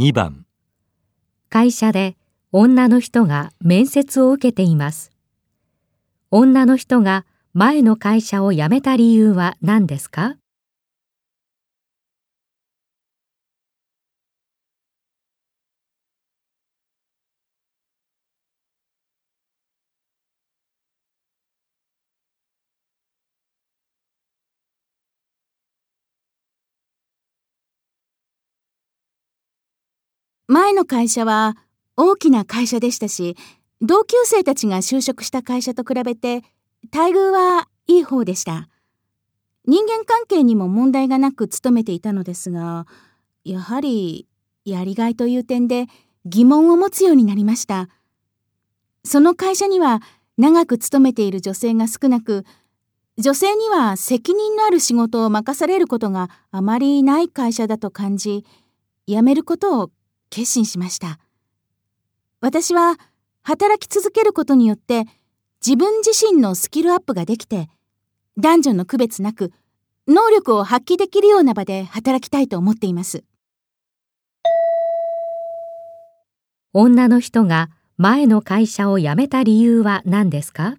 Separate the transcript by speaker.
Speaker 1: 2番
Speaker 2: 会社で女の人が面接を受けています。女の人が前の会社を辞めた理由は何ですか？
Speaker 3: 前の会社は大きな会社でしたし、同級生たちが就職した会社と比べて待遇はいい方でした。人間関係にも問題がなく勤めていたのですが、やはりやりがいという点で疑問を持つようになりました。その会社には長く勤めている女性が少なく、女性には責任のある仕事を任されることがあまりない会社だと感じ、辞めることを決心しました。私は働き続けることによって自分自身のスキルアップができて、男女の区別なく能力を発揮できるような場で働きたいと思っています。
Speaker 2: 女の人が前の会社を辞めた理由は何ですか？